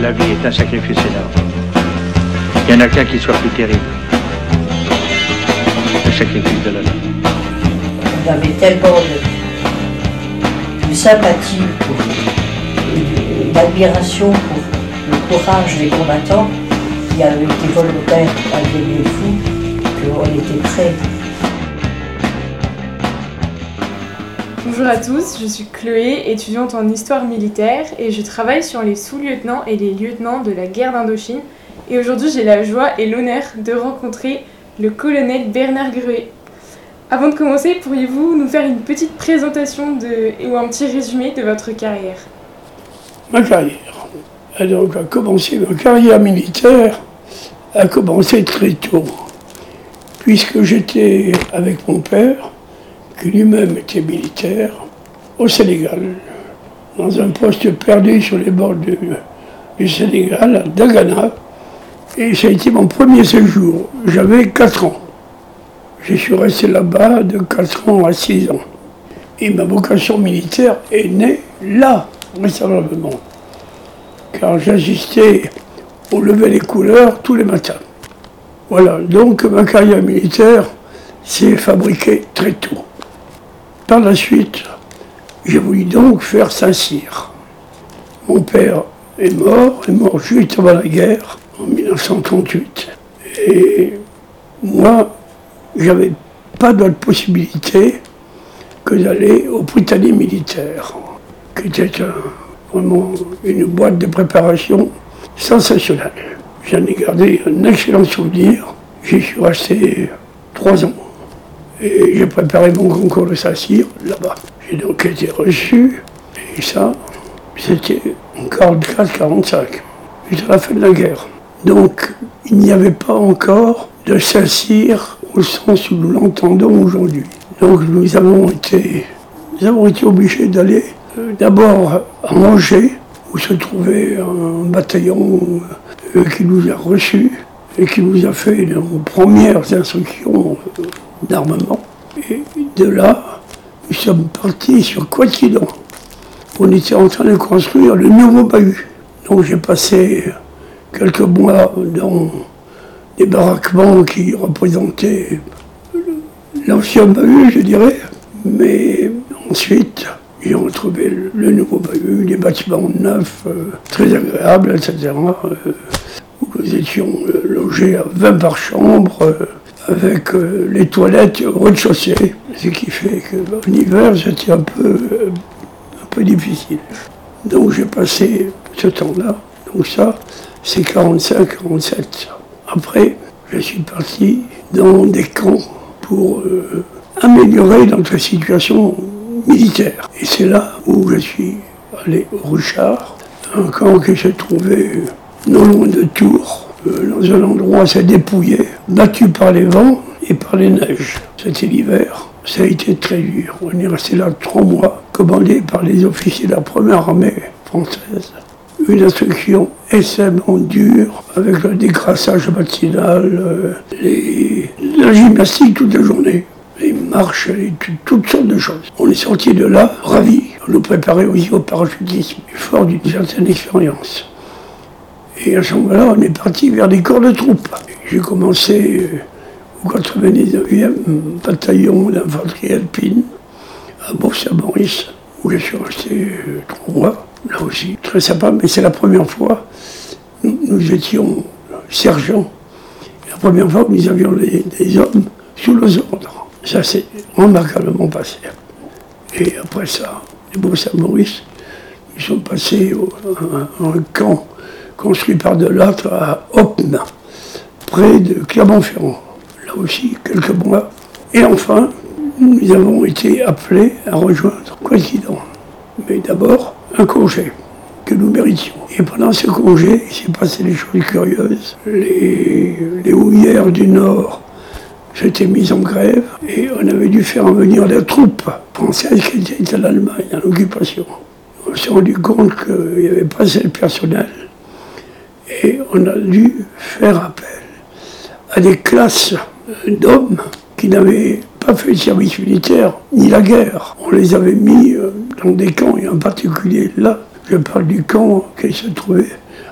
la vie est un sacrifice énorme. Il n'y en a qu'un qui soit plus terrible. Le sacrifice de la vie. J'avais tellement de, sympathie et d'admiration pour le courage des combattants qui avaient été volontaires à les fous, qu'on était prêts. Bonjour à tous, je suis Chloé, étudiante en histoire militaire et je travaille sur les sous-lieutenants et les lieutenants de la guerre d'Indochine. Et aujourd'hui, j'ai la joie et l'honneur de rencontrer le colonel Bernard Gruet. Avant de commencer, pourriez-vous nous faire une petite présentation de, ou un petit résumé de votre carrière? Ma carrière. A commencé, ma carrière militaire a commencé très tôt, puisque j'étais avec mon père qui lui-même était militaire, au Sénégal, dans un poste perdu sur les bords du, Sénégal, à Dagana. Et ça a été mon premier séjour. J'avais 4 ans. Je suis resté là-bas de 4 ans à 6 ans. Et ma vocation militaire est née là, vraisemblablement. Car j'assistais au lever des couleurs tous les matins. Voilà, donc ma carrière militaire s'est fabriquée très tôt. Par la suite, j'ai voulu donc faire Saint-Cyr. Mon père est mort, est mort juste avant la guerre, en 1938. Et moi, j'avais pas d'autre possibilité que d'aller au Britannique militaire, qui était vraiment une boîte de préparation sensationnelle. J'en ai gardé un excellent souvenir. J'y suis resté trois ans. Et j'ai préparé mon concours de Saint-Cyr là-bas. J'ai donc été reçu, et ça, c'était en 44-45, juste à la fin de la guerre. Donc, il n'y avait pas encore de Saint-Cyr au sens où nous l'entendons aujourd'hui. Donc, nous avons été, nous avons été obligés d'aller euh, d'abord à Angers, où se trouvait un bataillon euh, qui nous a reçus et qui nous a fait nos premières instructions euh, d'armement. Et de là, nous sommes partis sur Quatidon. On était en train de construire le nouveau bahut. Donc j'ai passé quelques mois dans des baraquements qui représentaient l'ancien bahut, je dirais. Mais ensuite, j'ai retrouvé le nouveau bahut, des bâtiments neufs, euh, très agréables, etc. Euh, où nous étions euh, logés à 20 par chambre avec euh, les toilettes au rez-de-chaussée, ce qui fait qu'en hiver, c'était un peu, euh, un peu difficile. Donc j'ai passé ce temps-là. Donc ça, c'est 45-47. Après, je suis parti dans des camps pour euh, améliorer notre situation militaire. Et c'est là où je suis allé au Ruchard, un camp qui se trouvait non loin de Tours, dans un endroit assez dépouillé, battu par les vents et par les neiges. C'était l'hiver. Ça a été très dur. On est resté là trois mois, commandé par les officiers de la première armée française. Une instruction extrêmement dure, avec le décrassage matinal, euh, la gymnastique toute la journée, les marches, toutes sortes de choses. On est sorti de là ravis. On nous préparait aussi au parachutisme, fort d'une certaine expérience. Et à ce moment-là, on est parti vers des corps de troupes. J'ai commencé euh, au 99e bataillon d'infanterie alpine à Bourg-Saint-Maurice, où je suis resté euh, trois mois, là aussi. Très sympa, mais c'est la première fois. Nous, nous étions sergents. La première fois que nous avions des, hommes sous nos ordres. Ça s'est remarquablement passé. Et après ça, les Bourg-Saint-Maurice, ils sont passés au, à un camp construit par de l'autre à Opna, près de Clermont-Ferrand. Là aussi, quelques mois. Et enfin, nous avons été appelés à rejoindre président. Mais d'abord, un congé que nous méritions. Et pendant ce congé, il s'est passé des choses curieuses. Les, les houillères du Nord s'étaient mises en grève et on avait dû faire venir des troupes françaises qui étaient en Allemagne, en occupation. On s'est rendu compte qu'il n'y avait pas assez de personnel et on a dû faire appel à des classes d'hommes qui n'avaient pas fait le service militaire ni la guerre. On les avait mis euh, dans des camps, et en particulier là, Je parle du camp qui se trouvait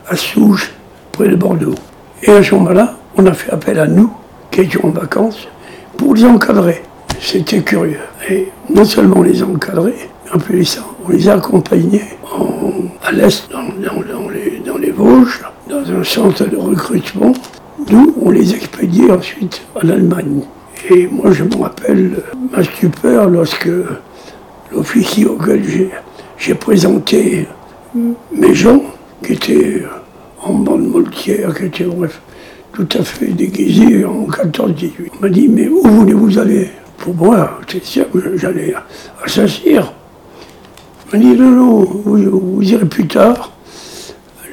à Souges, près de Bordeaux. Et à ce moment-là, on a fait appel à nous, qui étions en vacances, pour les encadrer. C'était curieux. Et non seulement les peu ça, on les accompagnait en, à l'est, dans, dans, les, dans les Vosges, dans un centre de recrutement, d'où on les expédiait ensuite en Allemagne. Et moi, je me rappelle ma stupeur lorsque l'officier auquel j'ai présenté mes gens, qui étaient en bande moltière, qui étaient bref, tout à fait déguisés en 14-18. m'a dit, mais où voulez-vous aller Pour moi, c'est sûr que j'allais à Saint-Cyr. M'a dit, non, vous, irez plus tard.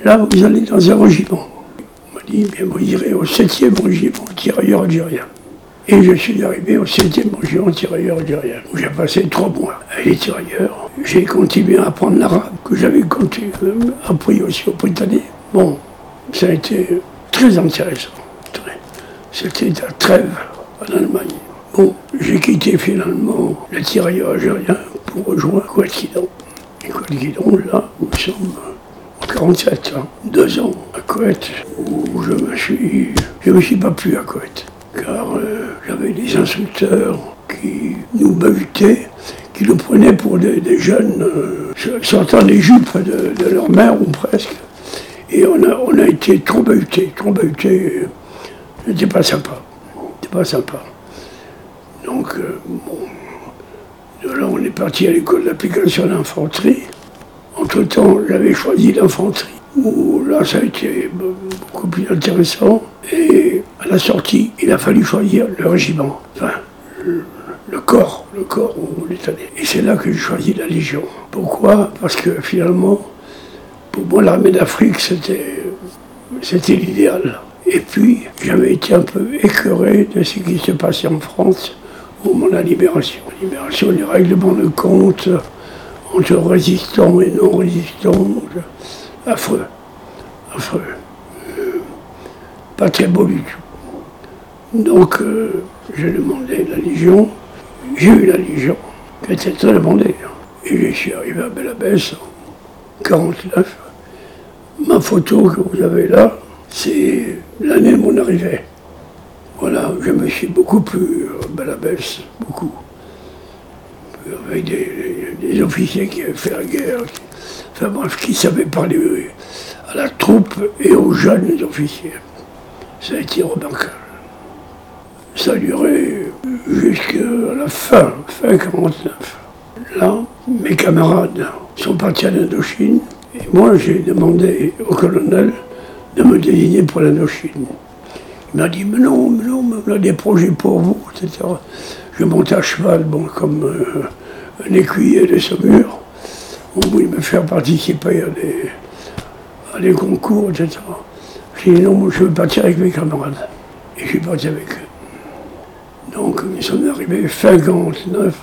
Là, vous allez dans un régiment. Il m'a dit, bien, vous irez au 7e régiment tirailleur algérien. Et je suis arrivé au 7e régiment tirailleur algérien, où j'ai passé trois mois avec les tirailleurs. J'ai continué à apprendre l'arabe, que j'avais euh, appris aussi au Britannique. Bon, ça a été très intéressant. C'était la trêve en Allemagne. Bon, j'ai quitté finalement le tirailleur algérien pour rejoindre Kouet-Kidon. Et Kouet-Kidon, là, nous sommes en 47 ans, deux ans à Kouet, où je me suis, je me suis pas plu à Kouet, car euh, j'avais des instructeurs qui nous bavutaient, qui nous prenaient pour des, jeunes euh, sortant des jupes de, leur mère ou presque. Et on a, été trop bahuté, trop bahuté. C'était pas sympa. C'était pas sympa. Donc, euh, bon, là, on est parti à l'école d'application d'infanterie. Entre-temps, j'avais choisi l'infanterie, où là, ça a été beaucoup plus intéressant. Et à la sortie, il a fallu choisir le régiment, enfin, le, corps, le corps où on est allé. Et c'est là que j'ai choisi la Légion. Pourquoi? Parce que finalement, pour moi, l'armée d'Afrique, c'était, c'était l'idéal. Et puis, j'avais été un peu écœuré de ce qui se passait en France au moment de la libération. La libération, les règlements de compte entre résistants et non résistants, affreux, affreux. Euh, pas très beau du tout. Donc, euh, j'ai demandé la Légion, j'ai eu la Légion, qui était très demandée. Et je suis arrivé à Belabès en 49 ma photo que vous avez là, c'est l'année de mon arrivée. Voilà, je me suis beaucoup plus balabès, beaucoup. Avec des, officiers qui avaient fait la guerre, enfin bref, qui savaient parler à la troupe et aux jeunes officiers. Ça a été remarquable. Ça a duré jusqu'à la fin, fin 49. Là, mes camarades sont partis à l'Indochine, et moi, j'ai demandé au colonel de me désigner pour l'Indochine. Il m'a dit, mais non, mais non, on a des projets pour vous, etc. Je monte à cheval, bon, comme euh, un écuyer de Saumur. On voulait me faire participer à des, concours, etc. J'ai dit, non, je veux partir avec mes camarades. Et je suis parti avec eux. Donc, nous sommes arrivés fin 49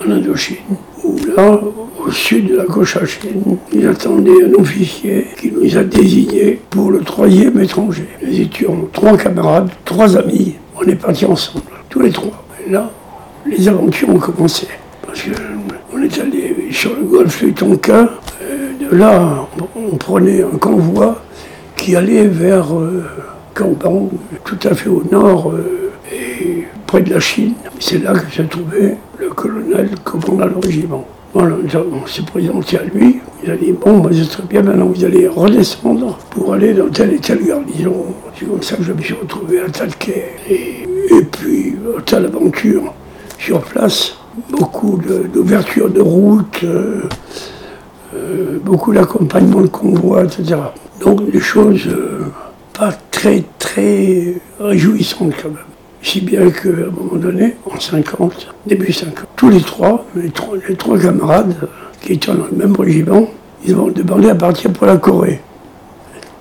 en Indochine, où là, au sud de la Cochinchine, il attendait un officier qui nous a désignés pour le troisième étranger. Nous étions trois camarades, trois amis, on est partis ensemble, tous les trois. Là, les aventures ont commencé. Parce qu'on est allé sur le golfe du Tonkin, de là, on prenait un convoi qui allait vers euh, tout à fait au nord, euh, et près de la Chine. C'est là que se trouvait le colonel commandant le régiment. Voilà, on s'est présenté à lui, il a dit Bon, bah, c'est très bien, maintenant vous allez redescendre pour aller dans telle et telle garnison. C'est comme ça que je me suis retrouvé à Talquet. Et, et puis, telle aventure sur place, beaucoup d'ouverture de, route, euh, euh, beaucoup d'accompagnement de convois, etc. Donc des choses euh, pas très, très réjouissantes quand même. Si bien qu'à un moment donné, en 50, début 50, tous les trois, les trois, camarades qui étaient dans le même régiment, ils ont demandé à partir pour la Corée.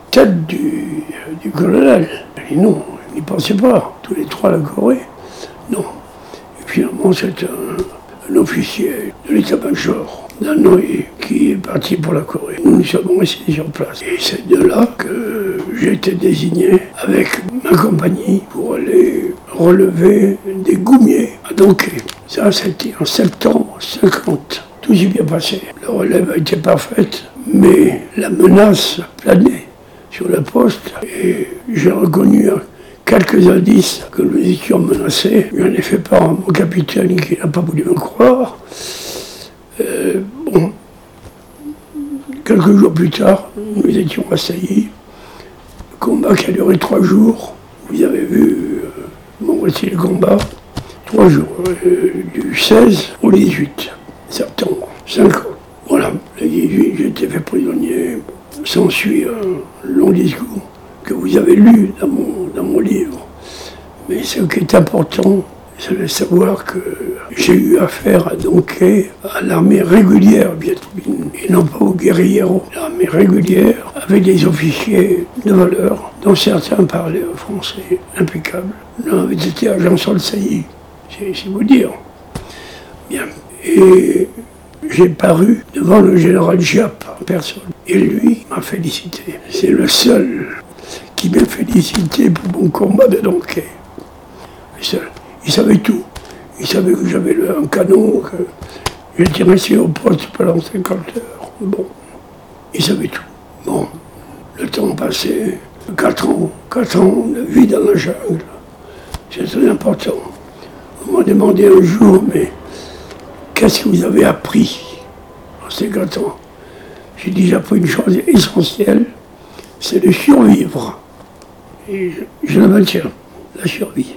Tête du, colonel. Et non, ils pensaient pas. Tous les trois la Corée. Non. Et finalement, c'est un, un, officier de l'état-major d'Hanoï qui est parti pour la Corée. Nous nous sommes restés sur place. Et c'est de là que j'ai été désigné avec ma compagnie pour aller relever des goumiers à Donquet. Ça, c'était en septembre 50. Tout s'est bien passé. La relève a été parfaite, mais la menace planait sur le poste et j'ai reconnu quelques indices que nous étions menacés. J'en ai fait part à mon capitaine qui n'a pas voulu me croire. Euh, bon, quelques jours plus tard, nous étions assaillis. Combat qui a duré trois jours. Vous avez vu euh, mon combat. Trois jours, euh, du 16 au 18 septembre, cinq ans. Voilà, le 18, j'ai été fait prisonnier. S'ensuit un long discours vous avez lu dans mon, dans mon livre. Mais ce qui est important, c'est de savoir que j'ai eu affaire à Donquet, à l'armée régulière vietnamienne, et non pas aux guerriers. L'armée régulière avec des officiers de valeur, dont certains parlaient français impeccable. L'un avait été agent sur le c'est vous dire. Bien. Et j'ai paru devant le général Giap en personne. Et lui m'a félicité. C'est le seul qui m'a félicité pour mon combat de Donquet. Il savait tout. Il savait que j'avais un canon, que j'étais resté au poste pendant 50 heures. Bon, il savait tout. Bon, le temps passé, 4 ans, 4 ans de vie dans la jungle, c'est très important. On m'a demandé un jour, mais qu'est-ce que vous avez appris en ces 4 ans? J'ai dit, j'ai appris une chose essentielle, c'est de survivre. Et je, je la maintiens, la survie.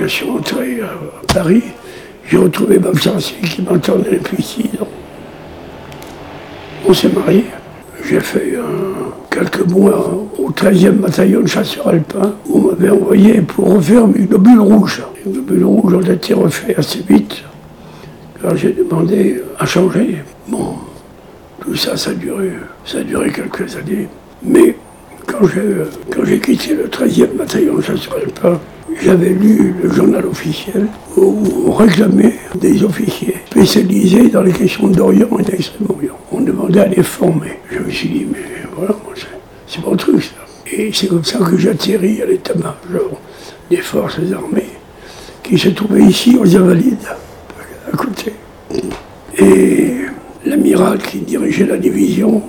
Je suis rentré à Paris. J'ai retrouvé ma fiancée qui m'attendait depuis six ans. On s'est mariés. J'ai fait quelques mois au 13e bataillon de chasseurs alpins où on m'avait envoyé pour refaire mes globules rouges. Les globules rouges ont été refaits assez vite. Alors j'ai demandé à changer. Bon, tout ça, ça a duré, ça a duré quelques années. Mais quand j'ai quitté le 13e bataillon de chasseurs alpins, j'avais lu le journal officiel où on réclamait des officiers spécialisés dans les questions d'Orient et d'Extrême-Orient. On demandait à les former. Je me suis dit, mais voilà, c'est mon truc ça. Et c'est comme ça que j'atterris à l'état-major des forces armées qui se trouvait ici aux Invalides, à côté. Et l'amiral qui dirigeait la division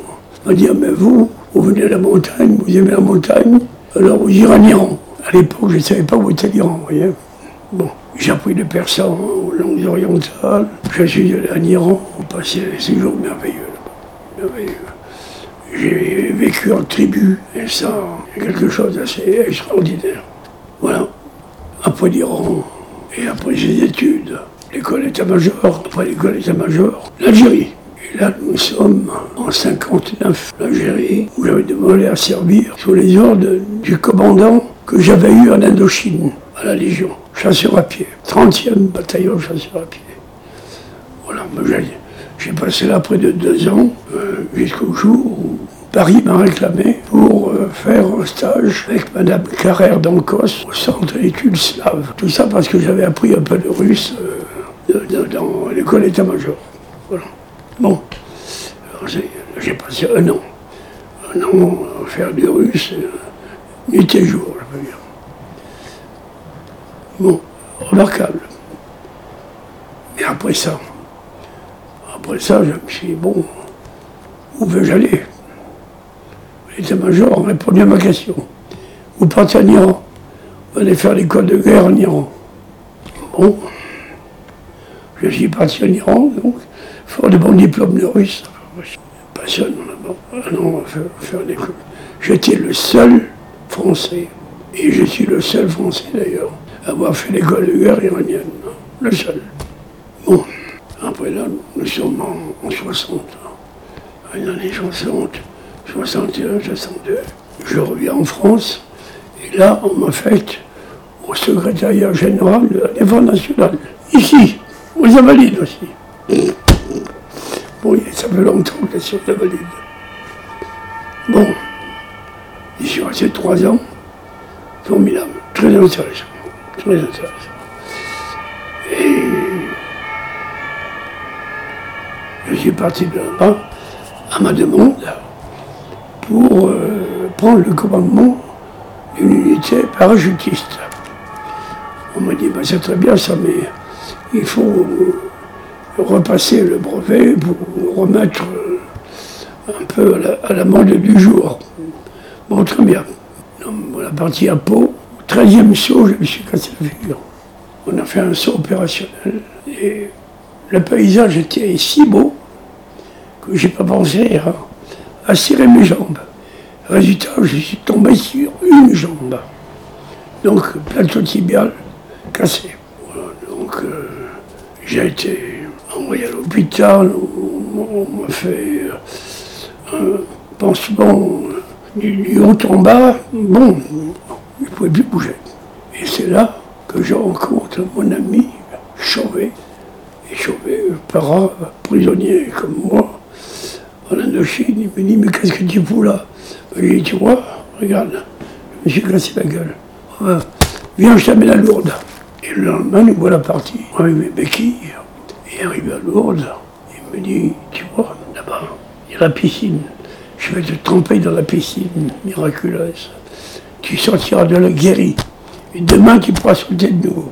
m'a dit, ah, mais vous, vous venez de la montagne, vous aimez la montagne, alors vous irez. À l'époque, je ne savais pas où était l'Iran, vous voyez. Bon, j'ai appris le persan aux langues orientales. Je suis allé en Iran, on passait des séjours merveilleux. J'ai vécu en tribu, et ça, quelque chose d'assez extraordinaire. Voilà. Après l'Iran, et après ses études, l'école état-major, après l'école état-major, l'Algérie. Et là, nous sommes en 59, l'Algérie, où j'avais demandé à servir sous les ordres du commandant que j'avais eu en Indochine, à la Légion, chasseur à pied, 30e bataillon chasseur à pied. Voilà, j'ai passé là près de deux ans, euh, jusqu'au jour où Paris m'a réclamé pour euh, faire un stage avec Madame Carrère d'Ancos au centre d'études slaves. Tout ça parce que j'avais appris un peu de russe euh, dans l'école état-major. Voilà. Bon, j'ai passé un an. Un an à faire du russe, nuit et jour. Bon, remarquable. Mais après ça, après ça, je me suis dit, bon, où veux-je aller? L'état-major répondu à ma question. Vous partez en Iran, vous allez faire l'école de guerre en Iran. Bon, je suis parti en Iran, donc, fort de bon diplôme de russe. Passionnant là-bas. Ah non, faire, faire l'école. J'étais le seul Français, et je suis le seul Français d'ailleurs, avoir fait l'école guerre iranienne. Le seul. Bon, après là, nous sommes en, 60, en les années 60, 61, 62. je reviens en France, et là, on m'a fait au secrétariat général de la Défense nationale, ici, aux Invalides aussi. Bon, ça fait longtemps que je suis aux Invalides. Bon, suis resté trois ans, formidable, très intéressant, très intéressant. Et je suis parti de là-bas à ma demande pour euh, prendre le commandement d'une unité parachutiste. On m'a dit, bah, c'est très bien ça, mais il faut repasser le brevet pour remettre euh, un peu à la, mode du jour. Très bien. On a parti à Pau. Au 13e saut, je me suis cassé la figure. On a fait un saut opérationnel et le paysage était si beau que j'ai pas pensé à, à serrer mes jambes. Résultat, je suis tombé sur une jambe. Donc, plateau tibial cassé. donc, euh, j'ai été envoyé à l'hôpital, on, m'a fait un pansement du, haut en bas. Bon, il ne pouvait plus bouger. Et c'est là que je rencontre mon ami Chauvet. Et Chauvet, para prisonnier comme moi, en Indochine, il me dit Mais qu'est-ce que tu fous là? Lui dit, tu vois, regarde, je me suis cassé la gueule. viens, je t'amène à Lourdes. Et le lendemain, nous voilà partis avec mes béquilles. Et arrivé à Lourdes, il me dit, tu vois, là-bas, il y a la piscine. Je vais te tremper dans la piscine miraculeuse. Tu sortiras de la guéri. Et demain, tu pourras sauter de nouveau.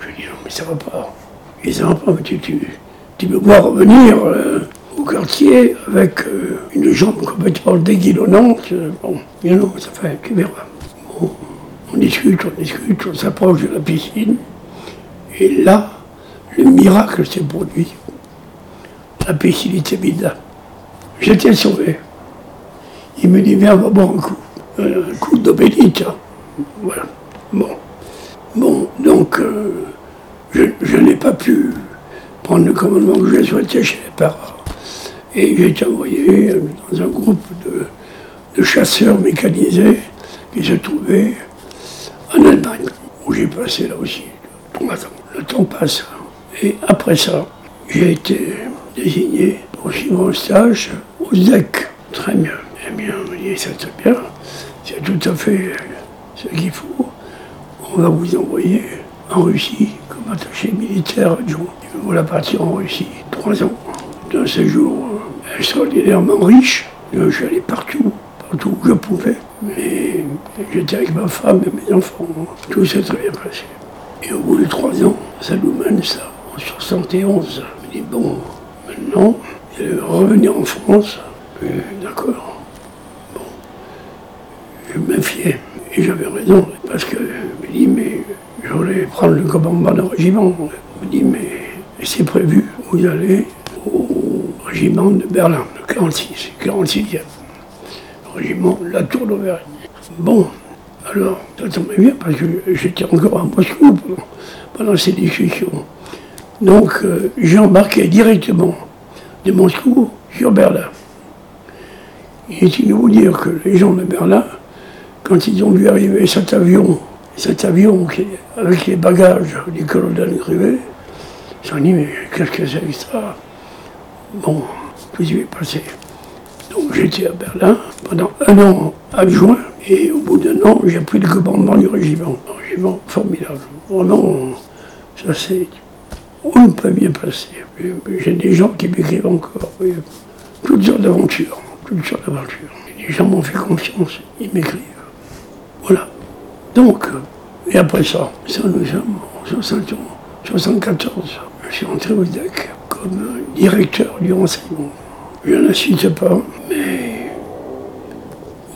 Je dis, non, mais ça va pas. Ça va pas, mais tu, tu, me vois revenir. Euh, au quartier avec euh, une jambe complètement déguilonnante. Bon, bien non, ça fait, tu verras. Bon, on discute, on discute, on s'approche de la piscine. Et là, le miracle s'est produit. La piscine était vide. J'étais sauvé. Il me dit, viens, va boire un coup. Un coup Voilà. Bon. Donc, euh, je, n'ai pas pu prendre le commandement que je souhaitais chez les parents. Et j'ai été envoyé dans un groupe de, chasseurs mécanisés qui se trouvaient en Allemagne, où j'ai passé là aussi trois ans. Le temps passe. Et après ça, j'ai été désigné suivre un stage au ZEC. Très bien. Eh bien, on dit, c'est très bien. C'est tout à fait ce qu'il faut. On va vous envoyer en Russie comme attaché militaire adjoint. Voilà partir en Russie. Trois ans d'un séjour extraordinairement riche. Suis allé partout, partout où je pouvais. Mais j'étais avec ma femme et mes enfants. Tout s'est très bien passé. Et au bout de trois ans, ça nous mène ça, en 71. Je me dis, bon, maintenant, revenir en France. D'accord. Bon. Je me méfiais. Et j'avais raison, parce que je me dis, mais je voulais prendre le commandement d'un régiment. Je me dis, mais c'est prévu, vous allez régiment de Berlin, le 46, 46e. Régiment La Tour d'Auvergne. Bon, alors, ça tombait bien parce que j'étais encore à Moscou pendant, ces discussions. Donc, euh, j'ai embarqué directement de Moscou sur Berlin. Et il de vous dire que les gens de Berlin, quand ils ont vu arriver cet avion, cet avion avec les bagages du colonel Grivet, ils se sont dit, mais qu'est-ce que c'est que ça? Bon, tout s'y est passé. Donc j'étais à Berlin pendant un an adjoint, et au bout d'un an, j'ai pris le commandement du régiment. Un régiment formidable. Vraiment, ça s'est on ne peut bien passer. J'ai des gens qui m'écrivent encore. Toutes sortes d'aventures. Toutes sortes d'aventures. Les gens m'ont fait confiance, ils m'écrivent. Voilà. Donc, et après ça, ça nous sommes en 74. Je suis entré au DEC comme directeur du renseignement. Je n'insiste pas, mais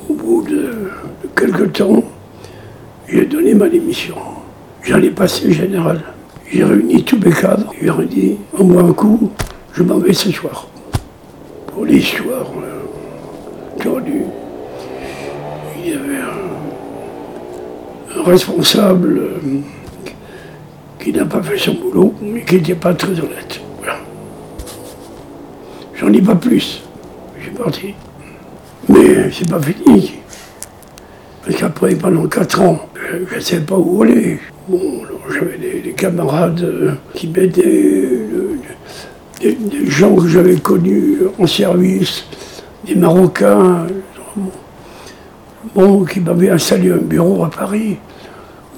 au bout de, quelques temps, j'ai donné ma démission. J'allais passer général. J'ai réuni tous mes cadres. Je leur ai dit, en moi un coup, je m'en vais ce soir. Pour l'histoire euh, tordue. Il y avait un, responsable euh, qui n'a pas fait son boulot, mais qui n'était pas très honnête. J'en dis pas plus. Suis parti. Mais c'est pas fini. Parce qu'après, pendant 4 ans, je ne sais pas où aller. Bon, j'avais des, camarades euh, qui m'aidaient, euh, des, gens que j'avais connus en service, des Marocains, bon, qui m'avaient installé un bureau à Paris,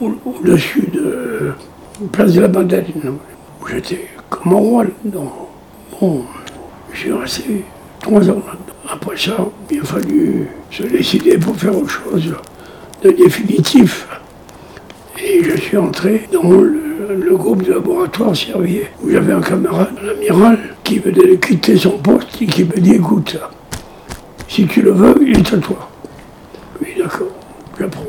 au-dessus de la place de la Madeleine, où j'étais comme un roi. Bon, j'ai resté trois ans là-dedans. Après ça, il a fallu se décider pour faire autre chose de définitif. Et je suis entré dans le, groupe de laboratoire Servier, où j'avais un camarade, l'amiral, qui venait de quitter son poste et qui me dit écoute, si tu le veux, il est à toi. Oui, d'accord, j'apprends.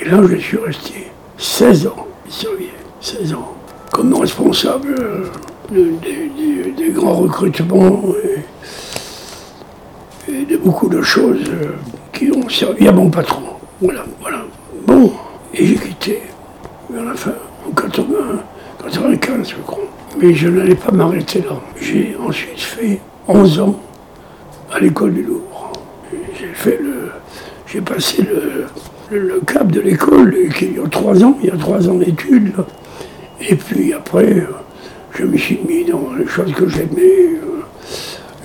Et là, je suis resté 16 ans, Servier, 16 ans, comme responsable euh, des grands recrutements et, de beaucoup de choses euh, qui ont servi à mon patron. Voilà, voilà. Bon, et j'ai quitté vers la fin, en 80, 95, je crois. Mais je n'allais pas m'arrêter là. J'ai ensuite fait 11 ans à l'école du Louvre. J'ai fait le. J'ai passé le, cap de l'école, il y a trois ans, il y a trois ans d'études. Et puis après, je me suis mis dans les choses que j'aimais, euh,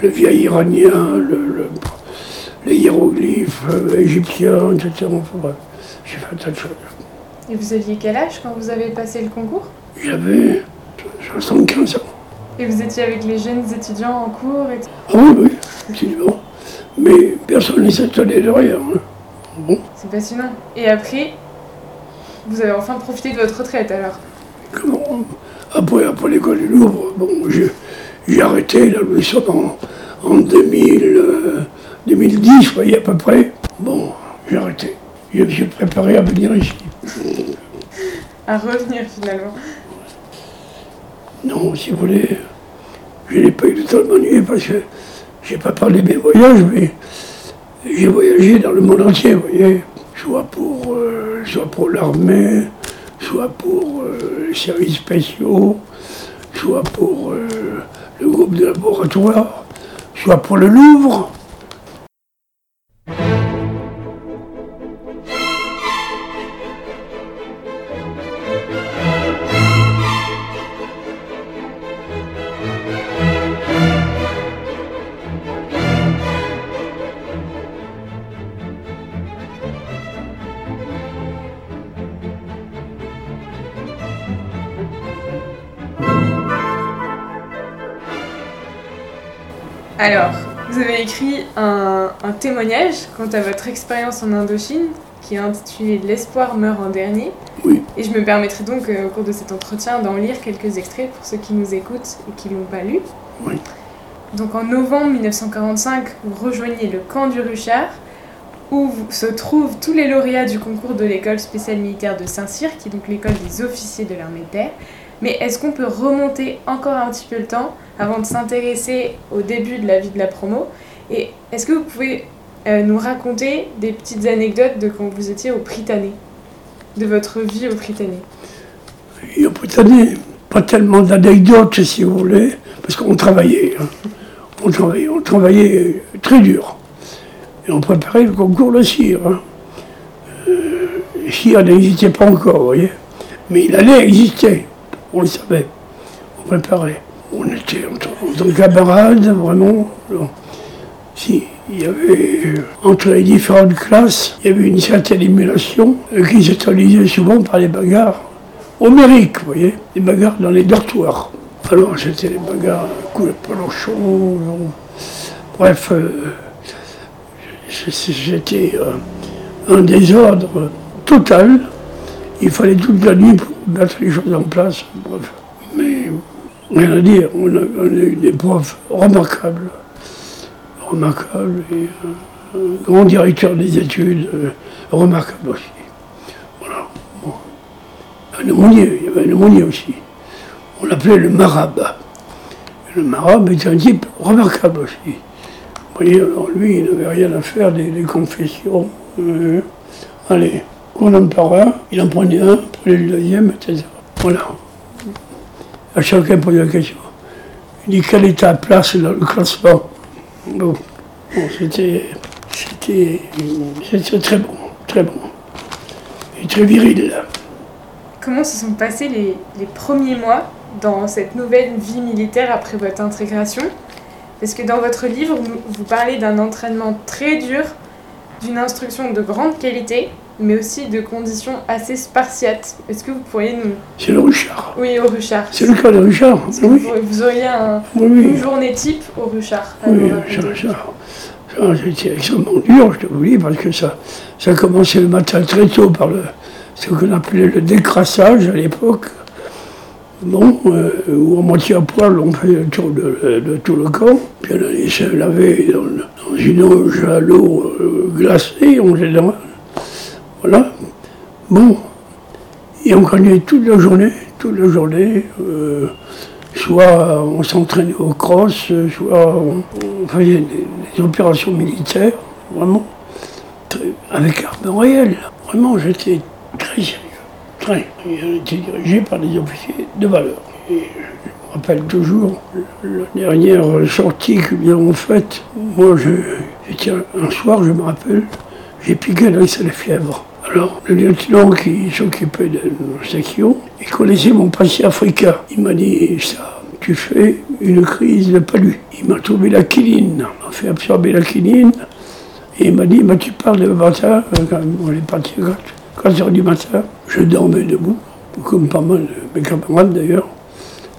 le vieil iranien, le les hiéroglyphes euh, égyptiens, etc. j'ai fait un tas de choses. Et vous aviez quel âge quand vous avez passé le concours? J'avais 75 ans. Et vous étiez avec les jeunes étudiants en cours et... Ah oui, oui, absolument. Mais personne ne s'attendait de rien. Hein. Bon. C'est passionnant. Et après, vous avez enfin profité de votre retraite alors? Comment? Après, après l'école du Louvre, bon, j'ai arrêté, sommes en, en 2000. 2010, vous voyez, à peu près. Bon, j'ai arrêté. Je me suis préparé à venir ici. À revenir finalement. Non, si vous voulez, je n'ai pas eu le temps de m'ennuyer parce que j'ai pas parlé de mes voyages, mais j'ai voyagé dans le monde entier, vous voyez. Soit pour, euh, soit pour l'armée, soit pour euh, les services spéciaux, soit pour euh, le groupe de laboratoire, soit pour le Louvre. Alors, vous avez écrit un, témoignage quant à votre expérience en Indochine qui est intitulé L'espoir meurt en dernier. Oui. Et je me permettrai donc euh, au cours de cet entretien d'en lire quelques extraits pour ceux qui nous écoutent et qui ne l'ont pas lu. Oui. Donc en novembre 1945, vous rejoignez le camp du Ruchard où se trouvent tous les lauréats du concours de l'école spéciale militaire de Saint-Cyr, qui est donc l'école des officiers de l'armée de terre. Mais est-ce qu'on peut remonter encore un petit peu le temps avant de s'intéresser au début de la vie de la promo Et est-ce que vous pouvez euh, nous raconter des petites anecdotes de quand vous étiez au Prytanée, de votre vie au Prytanée? Au Prytanée, pas tellement d'anecdotes si vous voulez, parce qu'on travaillait. Hein. On travaillait, travaillait très dur. Et on préparait le concours de cire. Hein. Euh, n'existait pas encore, vous voyez. Mais il allait exister on le savait, on préparait. On était entre, camarades, vraiment. si, il y avait, entre les différentes classes, il y avait une certaine émulation euh, qui se traduisait souvent par les bagarres homériques, vous voyez, les bagarres dans les dortoirs. Alors c'était les bagarres coup de pelochon, bref, euh, c'était euh, un désordre total. Il fallait toute la nuit pour mettre les choses en place. Bref. Mais rien à dire, on a, eu des profs remarquables. Remarquables et un grand directeur des études euh, remarquable aussi. Voilà. Un aumônier, il y avait un aumônier aussi. On l'appelait le marabe. le marabe était un type remarquable aussi. Vous voyez, alors lui, il n'avait rien à faire des, confessions. Euh, allez, on en parlait un, il en prenait un, prenait le deuxième, etc. Voilà. À chacun posait la question. Il dit quelle est ta place dans le classement Bon, c'était, C'était c'était très bon, très bon. Et très viril. Comment se sont passés les, les premiers mois dans cette nouvelle vie militaire après votre intégration? Parce que dans votre livre, vous parlez d'un entraînement très dur, d'une instruction de grande qualité, mais aussi de conditions assez spartiates. Est-ce que vous pourriez nous... C'est le Richard. Oui, au Ruchard. C'est le cas de que Oui, vous, vous auriez un- oui, oui. une journée type au Ruchard Oui, ça, ça, c'était extrêmement dur, je te vous dis, parce que ça, ça commençait le matin très tôt par le, ce qu'on appelait le décrassage à l'époque. Bon, euh, où en moitié à poil, on fait le tour de, de tout le camp, puis on allait se laver dans, dans une auge à l'eau euh, glacée, en général. Voilà. Bon, et on gagnait toute la journée, toute la journée. euh, soit on s'entraînait au cross, soit on, faisait des, opérations militaires, vraiment, avec armes réelles. Vraiment, j'étais très sérieux, très. Était dirigé par des officiers de valeur. Et je me rappelle toujours la dernière sortie que nous avons faite. Moi, j'étais un, un soir, je me rappelle, j'ai piqué dans la fièvre. Alors, le lieutenant qui s'occupait de nos sections, il connaissait mon passé africain. Il m'a dit ça, tu fais une crise de palu. Il m'a trouvé la quinine, m'a fait absorber la quinine. Et il m'a dit, tu parles de matin, euh, on est parti à 4 heures du matin. Je dormais debout, comme pas mal de mes camarades d'ailleurs.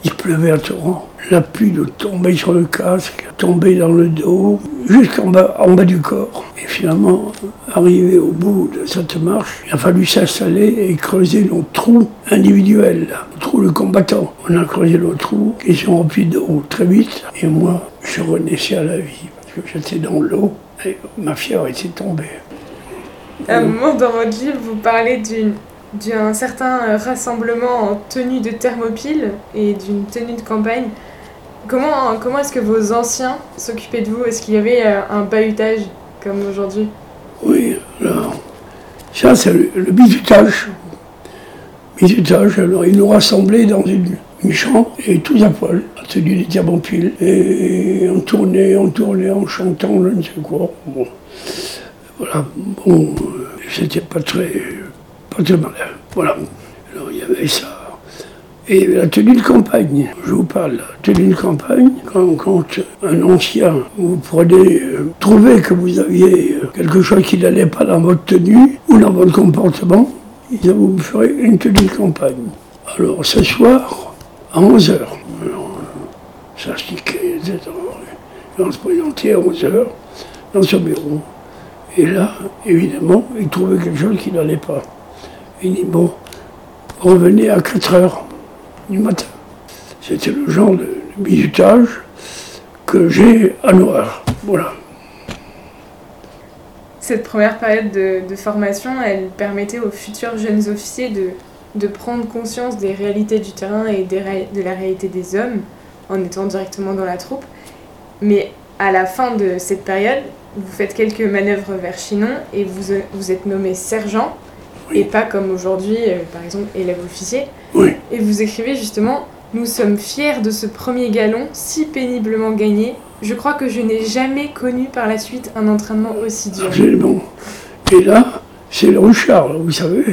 Il pleuvait à torrent. La pluie nous tombait sur le casque, tombait dans le dos, jusqu'en bas, en bas du corps. Et finalement, arrivé au bout de cette marche, il a fallu s'installer et creuser nos trous individuels, le trou de combattant. On a creusé nos trous qui sont remplis d'eau très vite. Et moi, je renaissais à la vie parce que j'étais dans l'eau et ma fièvre était tombée. À un moment dans votre livre, vous parlez d'un certain rassemblement en tenue de thermopile et d'une tenue de campagne. Comment, comment est-ce que vos anciens s'occupaient de vous? Est-ce qu'il y avait euh, un bahutage comme aujourd'hui? Oui, alors, ça c'est le, le bizutage. Bizutage, alors ils nous rassemblaient dans une, une chambre et tous à poil, tenue des thermopiles. Et on tournait, on tournait en chantant, je ne sais quoi. Voilà, bon, euh, c'était pas très, pas très malin. Voilà, alors il y avait ça. Et la tenue de campagne, je vous parle, la tenue de campagne, quand, un ancien, vous prenez, euh, trouvez que vous aviez euh, quelque chose qui n'allait pas dans votre tenue ou dans votre comportement, il vous ferez une tenue de campagne. Alors ce soir, à 11h, alors, euh, ça se tiquait, etc. Et on se présentait à 11h dans son bureau. Et là, évidemment, il trouvait quelque chose qui n'allait pas. Il dit, bon, revenez à 4 heures du matin. C'était le genre de, bizutage que j'ai à Noir. Voilà. Cette première période de, formation, elle permettait aux futurs jeunes officiers de, de prendre conscience des réalités du terrain et des de la réalité des hommes en étant directement dans la troupe. Mais à la fin de cette période, vous faites quelques manœuvres vers Chinon et vous, vous êtes nommé sergent Oui. et pas comme aujourd'hui, euh, par exemple, élève officier. Oui. Et vous écrivez justement Nous sommes fiers de ce premier galon si péniblement gagné. Je crois que je n'ai jamais connu par la suite un entraînement aussi dur. Absolument. Et là, c'est le Richard, vous savez.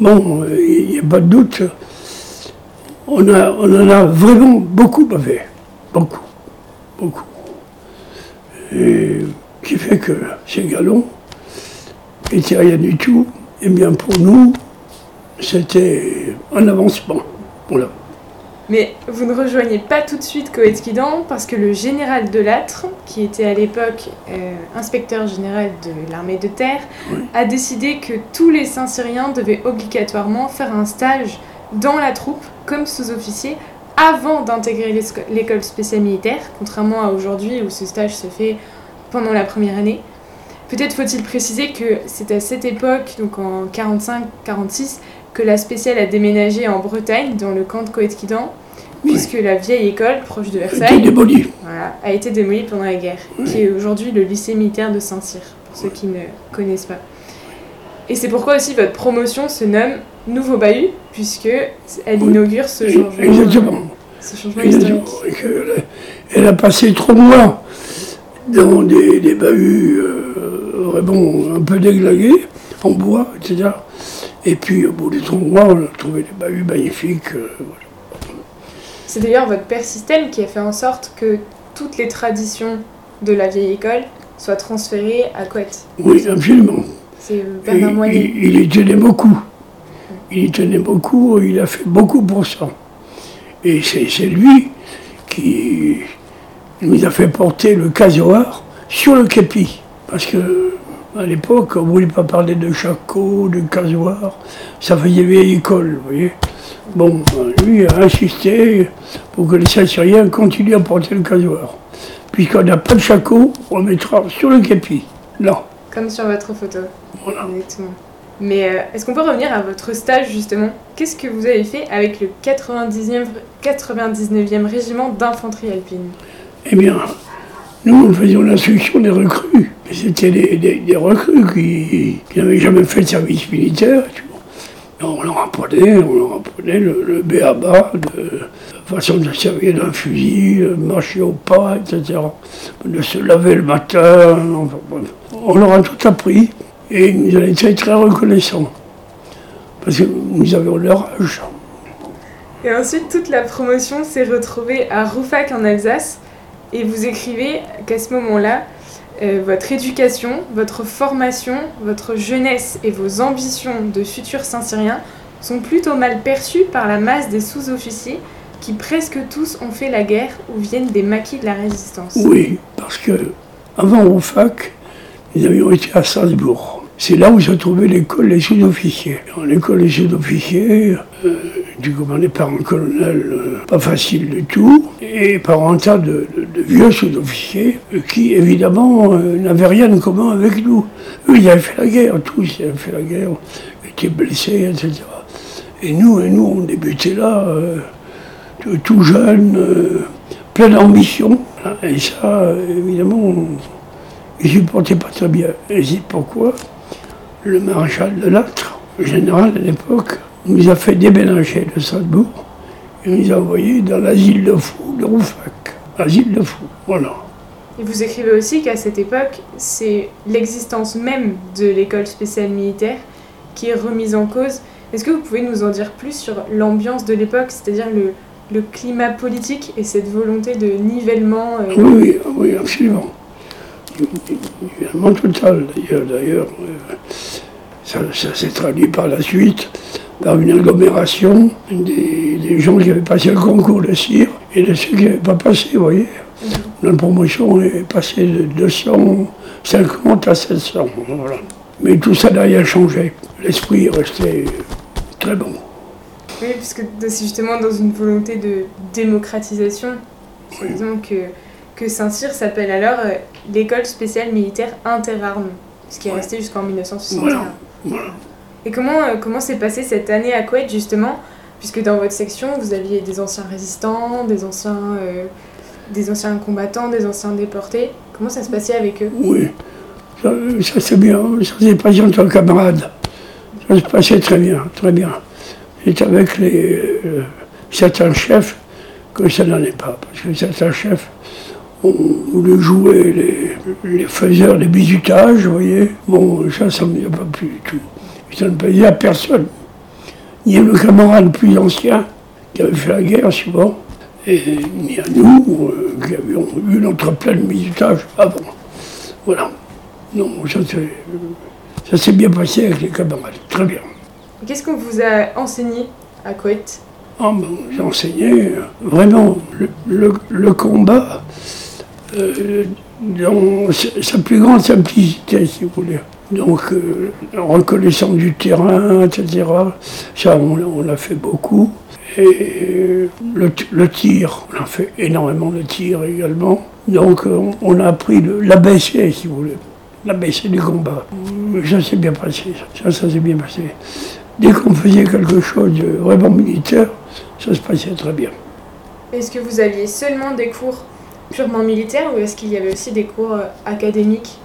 Bon, euh, il n'y a pas de doute. On, a, on en a vraiment beaucoup bavé. Beaucoup. Beaucoup. Et qui fait que ces galons n'étaient rien du tout. Et bien pour nous, c'était un avancement. Voilà. Mais vous ne rejoignez pas tout de suite Coëtquidan parce que le général Delattre, qui était à l'époque euh, inspecteur général de l'armée de terre, Oui. a décidé que tous les Saint-Syriens devaient obligatoirement faire un stage dans la troupe comme sous-officier avant d'intégrer l'école spéciale militaire, contrairement à aujourd'hui où ce stage se fait pendant la première année. Peut-être faut-il préciser que c'est à cette époque, donc en 45-46, que la spéciale a déménagé en Bretagne, dans le camp de Coëtquidan, Oui. puisque la vieille école, proche de Versailles, voilà, a été démolie pendant la guerre, qui est aujourd'hui le lycée militaire de Saint-Cyr, pour ceux qui ne connaissent pas. Et c'est pourquoi aussi votre promotion se nomme Nouveau Bahut, puisque elle inaugure ce changement, Exactement. ce changement Exactement. historique. Et que Elle, a- passé trois mois dans des, des bahuts euh, vraiment un peu déglagués, en bois, etc. Et puis au bout des trois mois, on a trouvé des bahuts magnifiques. euh, voilà. C'est d'ailleurs votre père système qui a fait en sorte que toutes les traditions de la vieille école soient transférées à Couette. Oui, absolument. C'est euh, Bernard Moignet. il, il y tenait beaucoup. Il y tenait beaucoup, il a fait beaucoup pour ça. Et c'est lui qui nous a fait porter le casoar sur le képi. Parce que à l'époque, on ne voulait pas parler de chaco, de casoar. Ça faisait vieille école, vous voyez. Bon, lui a insisté pour que les Assyriens continuent à porter le casoar. Puisqu'on n'a pas de chaco, on mettra sur le képi. Là. Comme sur votre photo. Voilà. Exactement. Mais euh, est-ce qu'on peut revenir à votre stage justement? Qu'est-ce que vous avez fait avec le 90e, 99e régiment d'infanterie alpine? Eh bien, nous, nous faisions l'instruction des recrues. Mais C'était des, recrues qui, n'avaient jamais fait de service militaire. On leur apprenait, on leur apprenait le, le béaba, de la façon de se servir d'un fusil, de marcher au pas, etc. De se laver le matin. On leur a tout appris et ils été très reconnaissants. Parce que nous avions leur âge. Et ensuite, toute la promotion s'est retrouvée à Roufac en Alsace. Et vous écrivez qu'à ce moment-là, euh, votre éducation, votre formation, votre jeunesse et vos ambitions de futurs Saint-Syriens sont plutôt mal perçues par la masse des sous-officiers qui presque tous ont fait la guerre ou viennent des maquis de la résistance. Oui, parce que avant Roufac, nous avions été à Strasbourg. C'est là où se trouvait l'école des sous-officiers. L'école des sous-officiers, euh, du commandé par un colonel euh, pas facile du tout, et par un tas de, vieux sous-officiers euh, qui, évidemment, n'avaient rien de commun avec nous. Eux, ils avaient fait la guerre, tous, ils avaient fait la guerre, étaient blessés, etc. Et nous, et nous on débutait là, tout- jeunes, euh, plein d'ambition. Voilà. Et ça, évidemment, ils ne supportaient pas très bien. Et c'est pourquoi le maréchal de Lattre, général à l'époque, nous a fait déménager de Strasbourg et nous a envoyés dans l'asile de fous de Roufac. Asile de fous, voilà. Et vous écrivez aussi qu'à cette époque, c'est l'existence même de l'école spéciale militaire qui est remise en cause. Est-ce que vous pouvez nous en dire plus sur l'ambiance de l'époque, c'est-à-dire le, le climat politique et cette volonté de nivellement euh, Oui, oui, oui, absolument. Évidemment total, d'ailleurs. d'ailleurs euh, ça ça s'est traduit par la suite par une agglomération des, des gens qui avaient passé le concours de cire et de ceux qui n'avaient pas passé, vous voyez. Notre promotion est passée de 250 à 700. Voilà. Mais tout ça n'a rien changé. L'esprit est resté très bon. Oui, puisque c'est justement dans une volonté de démocratisation, Oui. disons que, que Saint-Cyr s'appelle alors euh, l'école spéciale militaire interarmes, ce qui est Ouais. resté jusqu'en 1961. Voilà, voilà. Et comment euh, comment s'est passée cette année à Couette justement? Puisque dans votre section, vous aviez des anciens résistants, des anciens, euh, des anciens combattants, des anciens déportés. Comment ça se passait avec eux? Oui, ça, ça c'est bien, ça s'est passé entre camarades. Ça se passait très bien, très bien. C'est avec les, euh, certains chefs que ça n'en est pas, parce que certains chefs ont voulu jouer les, les faiseurs des bisutages, vous voyez. Bon, ça, ça ne me pas plus du tout. Ça ne plaisait à personne. Ni à nos camarades plus anciens, qui avaient fait la guerre souvent, et ni à nous, euh, qui avions eu notre plein de bisutage avant. Voilà. Non, ça s'est, ça s'est bien passé avec les camarades, très bien. Qu'est-ce qu'on vous a enseigné à Couette Ah, ben, j'ai enseigné euh, vraiment le, le- le combat euh, dans sa plus grande simplicité, si vous voulez. Donc, euh, reconnaissant du terrain, etc. Ça, on, on l'a fait beaucoup. Et euh, le, tir, on a fait énormément de tir également. Donc, euh, on, on a appris l'ABC, si vous voulez. L'ABC du combat. Ça s'est bien passé. Ça, ça s'est bien passé. Dès qu'on faisait quelque chose de vraiment militaire, ça se passait très bien. Est-ce que vous aviez seulement des cours? Purement militaires ou est-ce qu'il y avait aussi des cours euh, académiques?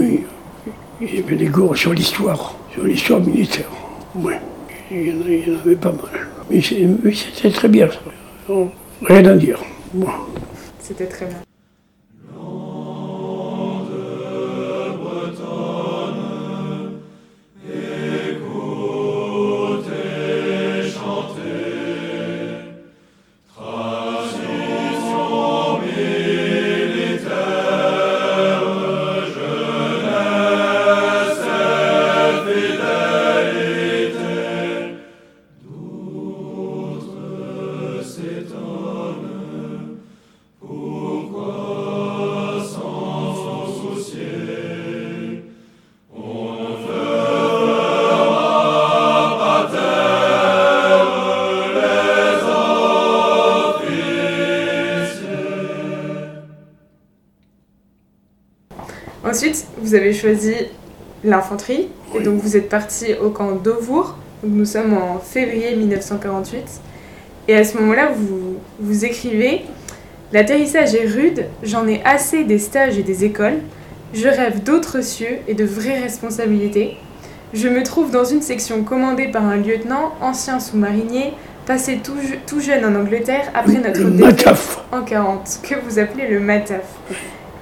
Oui, il y avait des cours sur l'histoire, sur l'histoire militaire. Oui, il y en, a- il y en avait pas mal. Mais c'était très bien, ça. Rien à dire. Bon. C'était très bien. Vous avez choisi l'infanterie et donc vous êtes parti au camp d'Auvour. Nous sommes en février 1948. Et à ce moment-là, vous, vous écrivez L'atterrissage est rude, j'en ai assez des stages et des écoles. Je rêve d'autres cieux et de vraies responsabilités. Je me trouve dans une section commandée par un lieutenant, ancien sous-marinier, passé tout, je- tout jeune en Angleterre après notre Le défaite Mataf. en 40, que vous appelez le MATAF.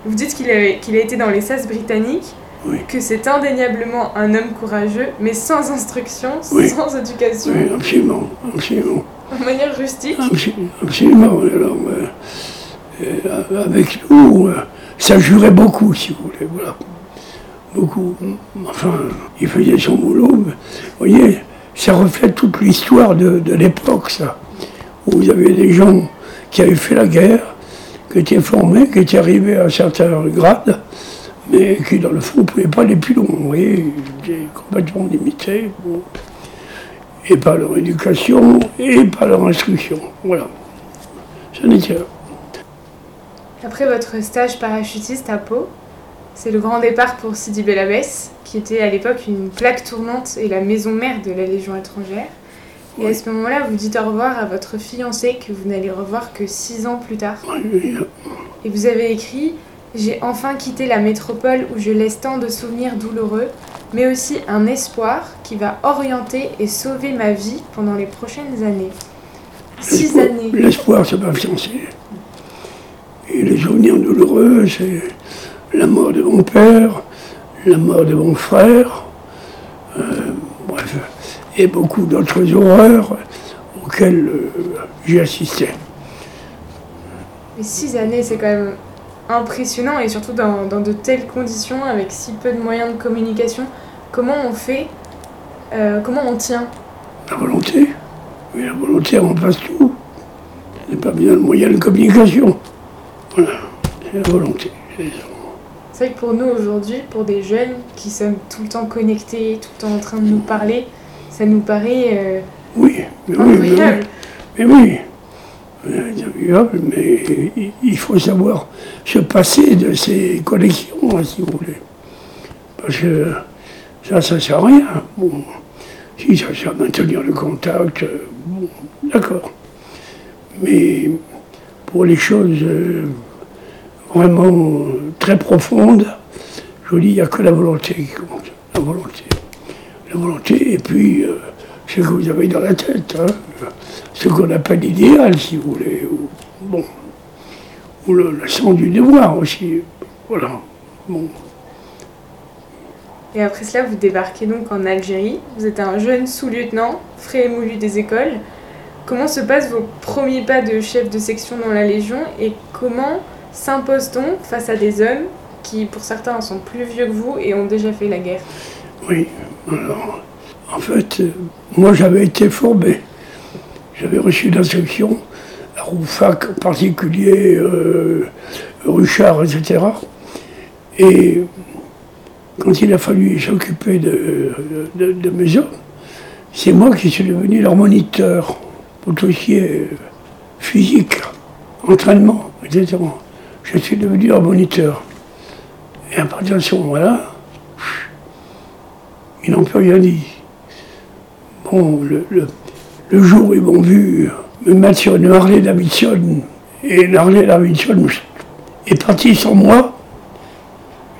Vous dites qu'il a, qu'il a été dans les SAS britanniques, Oui. que c'est indéniablement un homme courageux, mais sans instruction, Oui. sans éducation, Oui, absolument, absolument. de manière rustique. Absolument. absolument. Alors, euh, euh, avec nous, euh, ça jurait beaucoup, si vous voulez. Voilà. Beaucoup. Enfin, il faisait son boulot. mais, vous voyez, ça reflète toute l'histoire de, de l'époque, ça. Où vous avez des gens qui avaient fait la guerre, qui étaient formés, qui étaient arrivés à un certain grade, mais qui, dans le fond, ne pouvaient pas aller plus loin. Vous voyez, ils étaient complètement limités. bon. Et par leur éducation, et par leur instruction. Voilà. Ça n'était Après votre stage parachutiste à Pau, c'est le grand départ pour Sidi Bel Abbès, qui était à l'époque une plaque tournante et la maison mère de la Légion étrangère. Et à ce moment-là, vous dites au revoir à votre fiancé que vous n'allez revoir que six ans plus tard. Et vous avez écrit J'ai enfin quitté la métropole où je laisse tant de souvenirs douloureux, mais aussi un espoir qui va orienter et sauver ma vie pendant les prochaines années. Six années. L'espoir, c'est ma fiancée. Et les souvenirs douloureux, c'est la mort de mon père, la mort de mon frère, euh, et beaucoup d'autres horreurs auxquelles euh, j'ai assisté. Mais six années, c'est quand même impressionnant et surtout dans, dans de telles conditions, avec si peu de moyens de communication. Comment on fait euh, Comment on tient? La volonté, oui, la volonté remplace tout. Ce n'est pas bien le moyen de communication. Voilà, c'est la volonté. C'est vrai que pour nous aujourd'hui, pour des jeunes qui sommes tout le temps connectés, tout le temps en train de nous parler, ça nous paraît euh, Oui, mais oui, mais oui. Mais oui, euh, mais il- faut savoir se passer de ces connexions, hein, si vous voulez. Parce que ça, ça sert à rien. Bon, si ça sert à maintenir le contact, euh, bon, d'accord. Mais pour les choses vraiment très profondes, je vous dis, il n'y a que la volonté qui compte. La volonté. La volonté, et puis euh, ce que vous avez dans la tête. hein ce qu'on appelle l'idéal, si vous voulez, ou, bon, ou le, le sens du devoir aussi. Voilà. Bon. Et après cela, vous débarquez donc en Algérie. Vous êtes un jeune sous-lieutenant, frais et moulu des écoles. Comment se passent vos premiers pas de chef de section dans la Légion et comment s'impose-t-on face à des hommes qui, pour certains, sont plus vieux que vous et ont déjà fait la guerre? Oui, alors, en fait, euh, moi j'avais été formé. J'avais reçu l'instruction à Roufac en particulier, euh, Ruchard, etc. Et quand il a fallu s'occuper de, de- de mes hommes, c'est moi qui suis devenu leur moniteur pour tout ce qui est physique, entraînement, etc. Je suis devenu leur moniteur. Et à partir de ce moment-là, ils n'ont plus rien dit. Bon, le, jour ils m'ont vu me mettre sur une Harley Davidson, et une Harley Davidson est partie sur moi,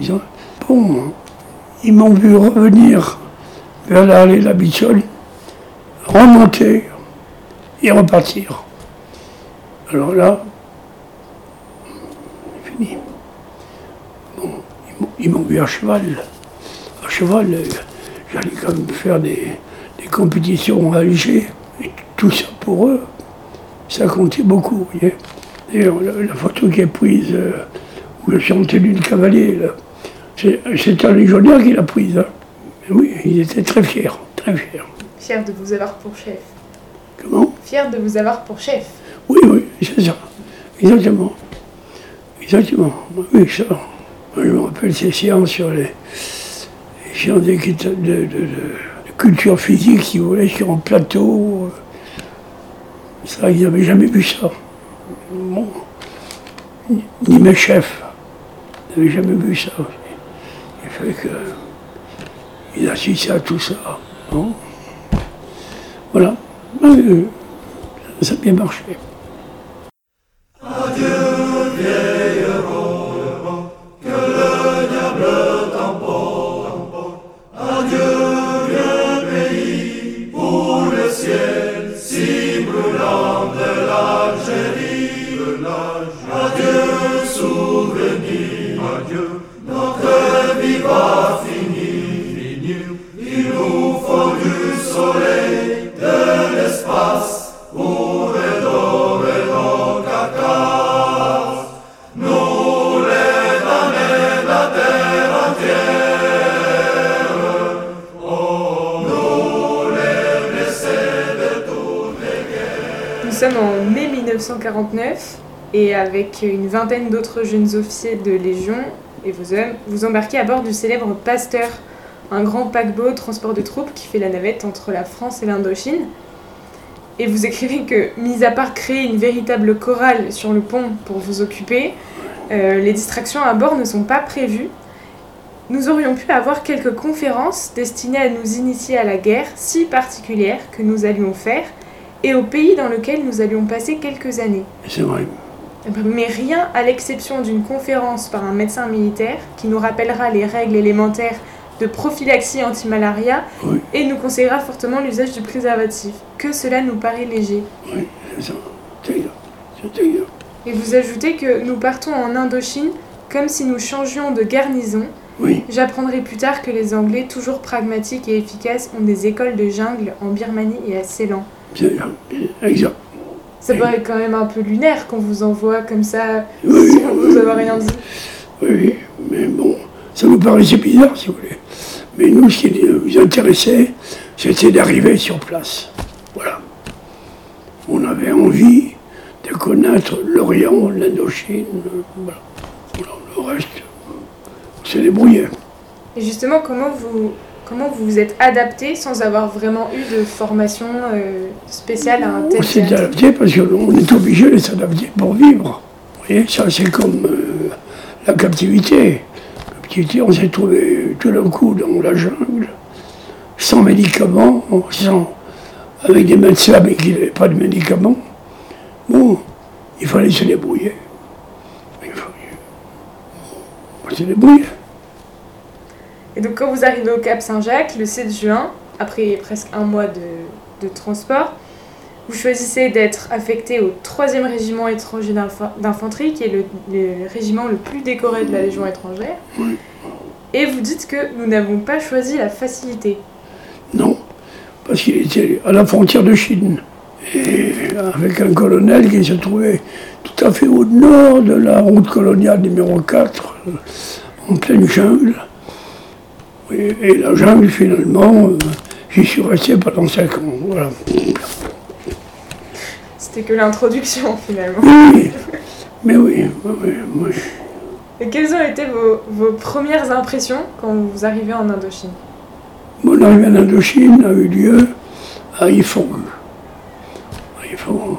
ils bon, ils m'ont vu revenir vers la Harley remonter et repartir. Alors là, fini. Bon, ils m'ont- ils m'ont vu à cheval. À cheval, euh, j'allais quand même faire des, des compétitions à Alger. Et tout ça pour eux, ça comptait beaucoup, voyez. D'ailleurs, la, la photo qui est prise, euh, où je suis en tenue de cavalier, c'est un légionnaire qui l'a prise. hein. Mais oui, ils étaient très fiers, très fiers. Fier de vous avoir pour chef. Comment? Fier de vous avoir pour chef. Oui, oui, c'est ça. Exactement. Exactement. Oui, ça. Je me rappelle ces séances sur les, séances d'équita- de, culture physique, si vous sur un plateau. Ça, ils n'avaient jamais vu ça. Ni- mes chefs n'avaient jamais vu ça. J'ai fait que il assistait à tout ça. Voilà. Euh, Ça a bien marché. Nous sommes en mai 1949 et avec une vingtaine d'autres jeunes officiers de Légion et hommes, vous embarquez à bord du célèbre Pasteur, un grand paquebot transport de troupes qui fait la navette entre la France et l'Indochine. Et vous écrivez que, mis à part créer une véritable chorale sur le pont pour vous occuper, euh, les distractions à bord ne sont pas prévues. Nous aurions pu avoir quelques conférences destinées à nous initier à la guerre si particulière que nous allions faire et au pays dans lequel nous allions passer quelques années. C'est vrai. Mais rien à l'exception d'une conférence par un médecin militaire qui nous rappellera les règles élémentaires de prophylaxie anti-malaria Oui. et nous conseillera fortement l'usage du préservatif. Que cela nous paraît léger. Oui. Et vous ajoutez que nous partons en Indochine comme si nous changions de garnison. Oui, J'apprendrai plus tard que les Anglais, toujours pragmatiques et efficaces, ont des écoles de jungle en Birmanie et à Ceylan. Exact. Ça paraît quand même un peu lunaire qu'on vous envoie comme ça Oui, sans vous avoir rien dit. Oui, mais bon, ça nous paraissait bizarre, si vous voulez. Mais nous, ce qui nous intéressait, c'était d'arriver sur place. Voilà. On avait envie de connaître l'Orient, l'Indochine. Voilà, Le reste, on s'est débrouillé. Et justement, comment vous comment vous vous êtes adapté sans avoir vraiment eu de formation euh, spéciale à un tel On s'est adapté parce qu'on est obligé de s'adapter pour vivre. Vous voyez, ça c'est comme euh, la captivité. La captivité, on s'est trouvé tout d'un coup dans la jungle, sans médicaments, sans, avec des médecins mais qui n'avaient pas de médicaments. Bon, il fallait se débrouiller. Il fallait- On s'est débrouillé. Et donc quand vous arrivez au Cap Saint-Jacques, le 7 juin, après presque un mois de, de transport, vous choisissez d'être affecté au 3e régiment étranger d'infa- d'infanterie, qui est le, le régiment le plus décoré de la Légion étrangère. Et vous dites que nous n'avons pas choisi la facilité. Non, parce qu'il était à la frontière de Chine. Et avec un colonel qui se trouvait tout à fait au nord de la route coloniale numéro 4, euh, en pleine jungle. Et, et la jungle, finalement, euh, j'y suis resté pendant 5 ans. Voilà. C'était que l'introduction finalement. Oui, mais oui, oui, oui. Et quelles ont été vos, vos premières impressions quand vous arrivez en Indochine? Mon arrivée en Indochine a eu lieu à Yifong. À Yifong.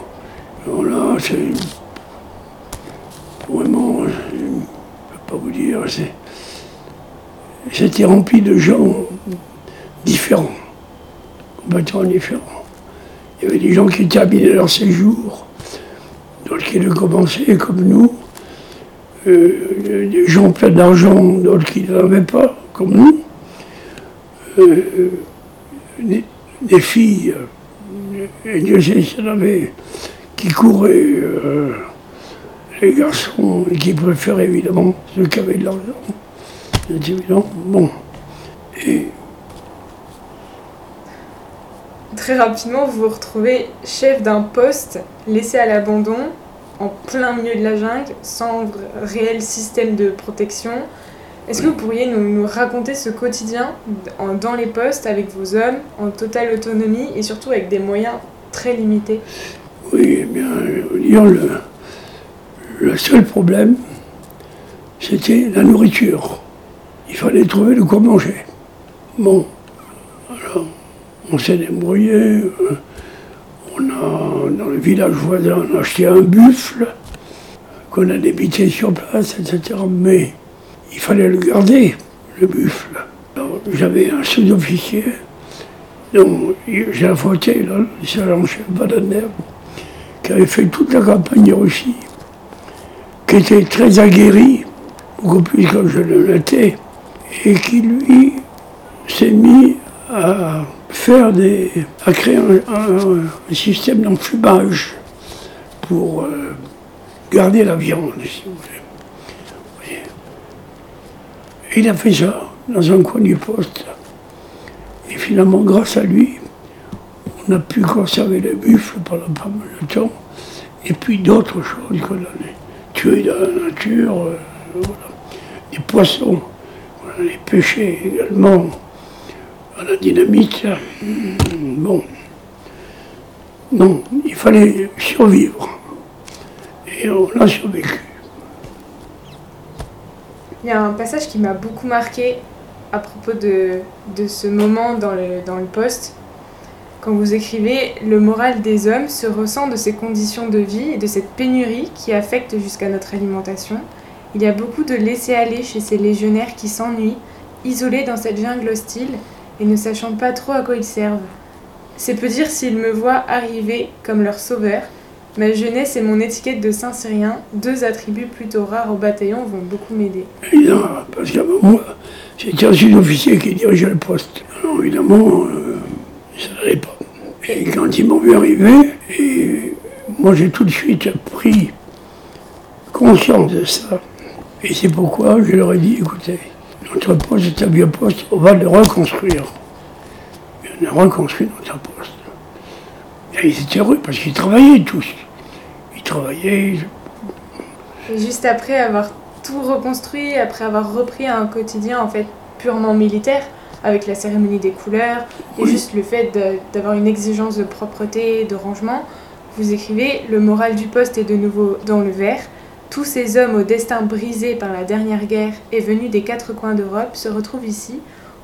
Voilà, c'est. Vraiment, je ne peux pas vous dire, c'est. C'était rempli de gens différents, complètement différents. Il y avait des gens qui terminaient leur séjour, d'autres qui le commençaient comme nous, euh, des gens pleins d'argent, d'autres qui n'en avaient pas, comme nous euh, des, filles, euh, et Dieu sait s'il avait, qui couraient euh, les garçons qui préféraient évidemment ceux qui avaient de l'argent. Bon. Et Très rapidement, vous vous retrouvez chef d'un poste laissé à l'abandon, en plein milieu de la jungle, sans réel système de protection. Est-ce que vous pourriez nous, nous raconter ce quotidien en- dans les postes avec vos hommes, en totale autonomie et surtout avec des moyens très limités? Oui, eh bien, le, le seul problème, c'était la nourriture. Il fallait trouver de quoi manger. Bon, alors, on s'est débrouillé. euh, On a, dans le village voisin, on a acheté un buffle qu'on a débité sur place, etc. Mais il fallait le garder, le buffle. J'avais un sous-officier, dont j'ai affronté, le sergent-chef Badaner, qui avait fait toute la campagne de Russie, qui était très aguerri, beaucoup plus que je ne l'étais, et qui lui s'est mis à faire des. à créer un, système d'enfumage pour euh, garder la viande, si vous voulez. Il a fait ça dans un coin du poste. Et finalement, grâce à lui, on a pu conserver les buffles pendant pas mal de temps. Et puis d'autres choses qu'on a tuées dans la nature. euh, voilà. Des poissons, les pêchés également à la dynamite. Mm, Bon. Non, il fallait survivre. Et on a survécu. Il y a un passage qui m'a beaucoup marqué à propos de, de ce moment dans le, dans le poste. Quand vous écrivez Le moral des hommes se ressent de ces conditions de vie et de cette pénurie qui affecte jusqu'à notre alimentation. Il y a beaucoup de laisser-aller chez ces légionnaires qui s'ennuient, isolés dans cette jungle hostile et ne sachant pas trop à quoi ils servent. C'est peu dire s'ils me voient arriver comme leur sauveur. Ma jeunesse et mon étiquette de Saint-Cyrien, deux attributs plutôt rares au bataillon, vont beaucoup m'aider. Évidemment, parce qu'avant moi, c'était un sous-officier qui dirigeait le poste. Évidemment, euh, ça n'allait pas. Et quand ils m'ont vu arriver, moi j'ai tout de suite pris conscience de ça. Et c'est pourquoi je leur ai dit, écoutez, notre poste est un vieux poste, on va le reconstruire. Et on a reconstruit notre poste. Et ils étaient heureux parce qu'ils travaillaient tous. Ils travaillaient, Et juste après avoir tout reconstruit, après avoir repris un quotidien en fait purement militaire, avec la cérémonie des couleurs, et juste le fait d'avoir une exigence de propreté, de rangement, vous écrivez Le moral du poste est de nouveau dans le vert. Tous ces hommes au destin brisé par la dernière guerre et venus des quatre coins d'Europe se retrouvent ici,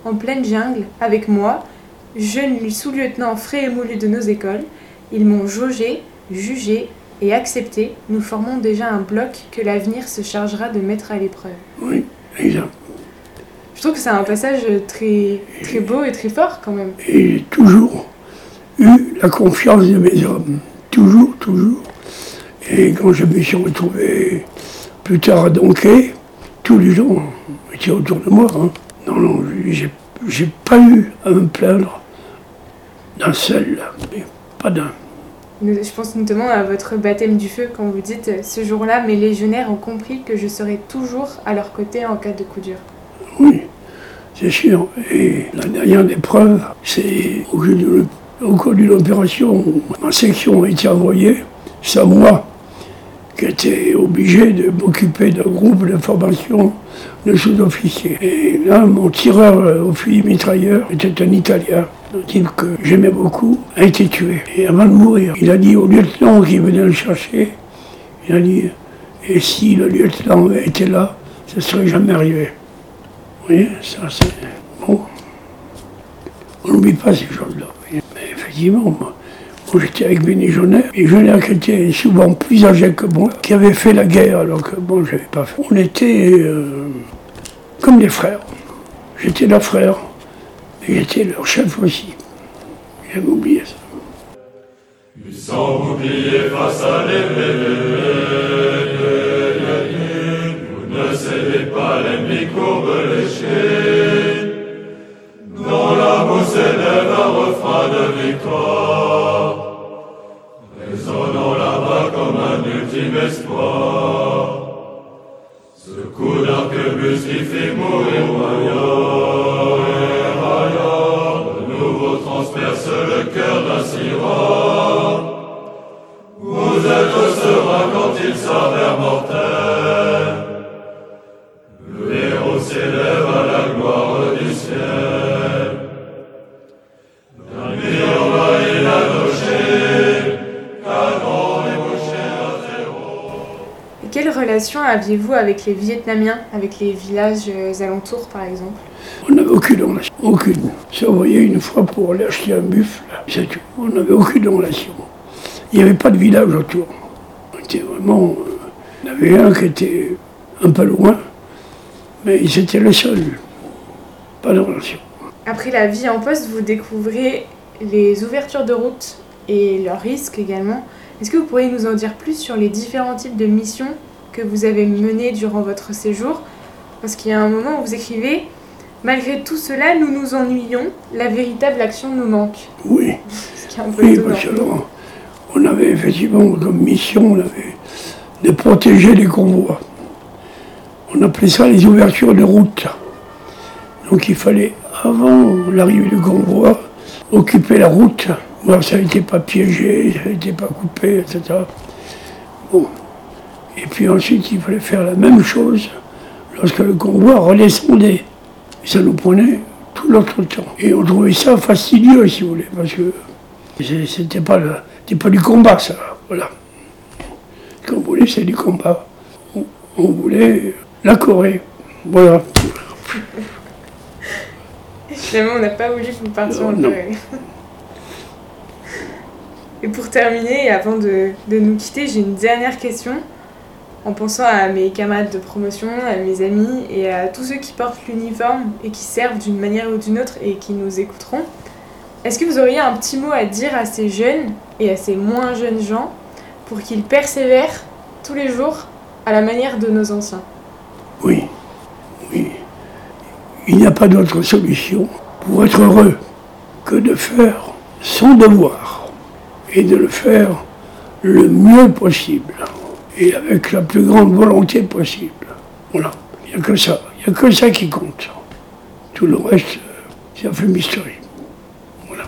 en pleine jungle, avec moi, jeune sous-lieutenant frais et moulu de nos écoles. Ils m'ont jaugé, jugé et accepté. Nous formons déjà un bloc que l'avenir se chargera de mettre à l'épreuve. oui, exact. Je trouve que c'est un passage très, très beau et très fort quand même. Et j'ai toujours eu la confiance de mes hommes. Toujours, toujours. Et quand je me suis retrouvé plus tard à Donquet, tous les gens étaient autour de moi. hein. Non, non, j'ai, j'ai pas eu à me plaindre d'un seul, mais pas d'un. Je pense notamment à votre baptême du feu quand vous dites euh, Ce jour-là, mes légionnaires ont compris que je serai toujours à leur côté en cas de coup dur. Oui, c'est sûr. Et la dernière épreuve, c'est au cours d'une- au cours d'une opération où ma section a été envoyée. C'est à moi qui étais obligé de m'occuper d'un groupe de formation de sous-officiers. Et là, mon tireur euh, au fusil mitrailleur était un Italien, un type que j'aimais beaucoup, a été tué. Et avant de mourir, il a dit au lieutenant qui venait le chercher, il a dit, et si le lieutenant été là, ça ne serait jamais arrivé. Vous voyez, ça c'est. Bon. On n'oublie pas ces choses-là. Mais effectivement, moi, moi, j'étais avec mes légionnaires, et légionnaires qui étaient souvent plus âgés que moi, qui avaient fait la guerre alors que bon, je n'avais pas fait. On était euh, comme des frères. J'étais leur frère, et j'étais leur chef aussi. J'avais oublié ça. Vous ne pas un refrain de victoire, comme un ultime espoir. Ce coup d'arquebus qui fit mourir Maillard et Raillard, de nouveau transperce le cœur d'un aviez-vous avec les Vietnamiens, avec les villages euh, alentours par exemple? On n'avait aucune relation, aucune. Si on voyait une fois pour aller acheter un buffle, c'est tout. On n'avait aucune relation. Il n'y avait pas de village autour. On était vraiment. Il y en avait un qui était un peu loin, mais c'était le seul. pas de relation. Après la vie en poste, vous découvrez les ouvertures de route et leurs risques également. Est-ce que vous pourriez nous en dire plus sur les différents types de missions que vous avez menées durant votre séjour Parce qu'il y a un moment où vous écrivez Malgré tout cela, nous nous ennuyons, la véritable action nous manque. Oui, Ce qui est un peu oui étonnant. parce que alors, on avait effectivement comme mission on avait de protéger les convois. On appelait ça les ouvertures de route. Donc il fallait, avant l'arrivée du convoi, occuper la route, voir si ça n'était pas piégé, si ça n'était pas coupé, etc. Bon. Et puis ensuite, il fallait faire la même chose lorsque le convoi redescendait. Et ça nous prenait tout notre temps. Et on trouvait ça fastidieux, si vous voulez, parce que c'était pas, le- pas du combat, ça. Voilà. Ce qu'on voulait, c'est du combat. On, on voulait la Corée. Voilà. Finalement, on n'a pas voulu que partiez en. Corée. Et pour terminer, et avant de, de nous quitter, j'ai une dernière question. En pensant à mes camarades de promotion, à mes amis et à tous ceux qui portent l'uniforme et qui servent d'une manière ou d'une autre et qui nous écouteront, est-ce que vous auriez un petit mot à dire à ces jeunes et à ces moins jeunes gens pour qu'ils persévèrent tous les jours à la manière de nos anciens? Oui, oui. Il n'y a pas d'autre solution pour être heureux que de faire son devoir et de le faire le mieux possible et avec la plus grande volonté possible. Voilà. Il n'y a que ça. Il n'y a que ça qui compte. Tout le reste, c'est un fumisterie. Voilà.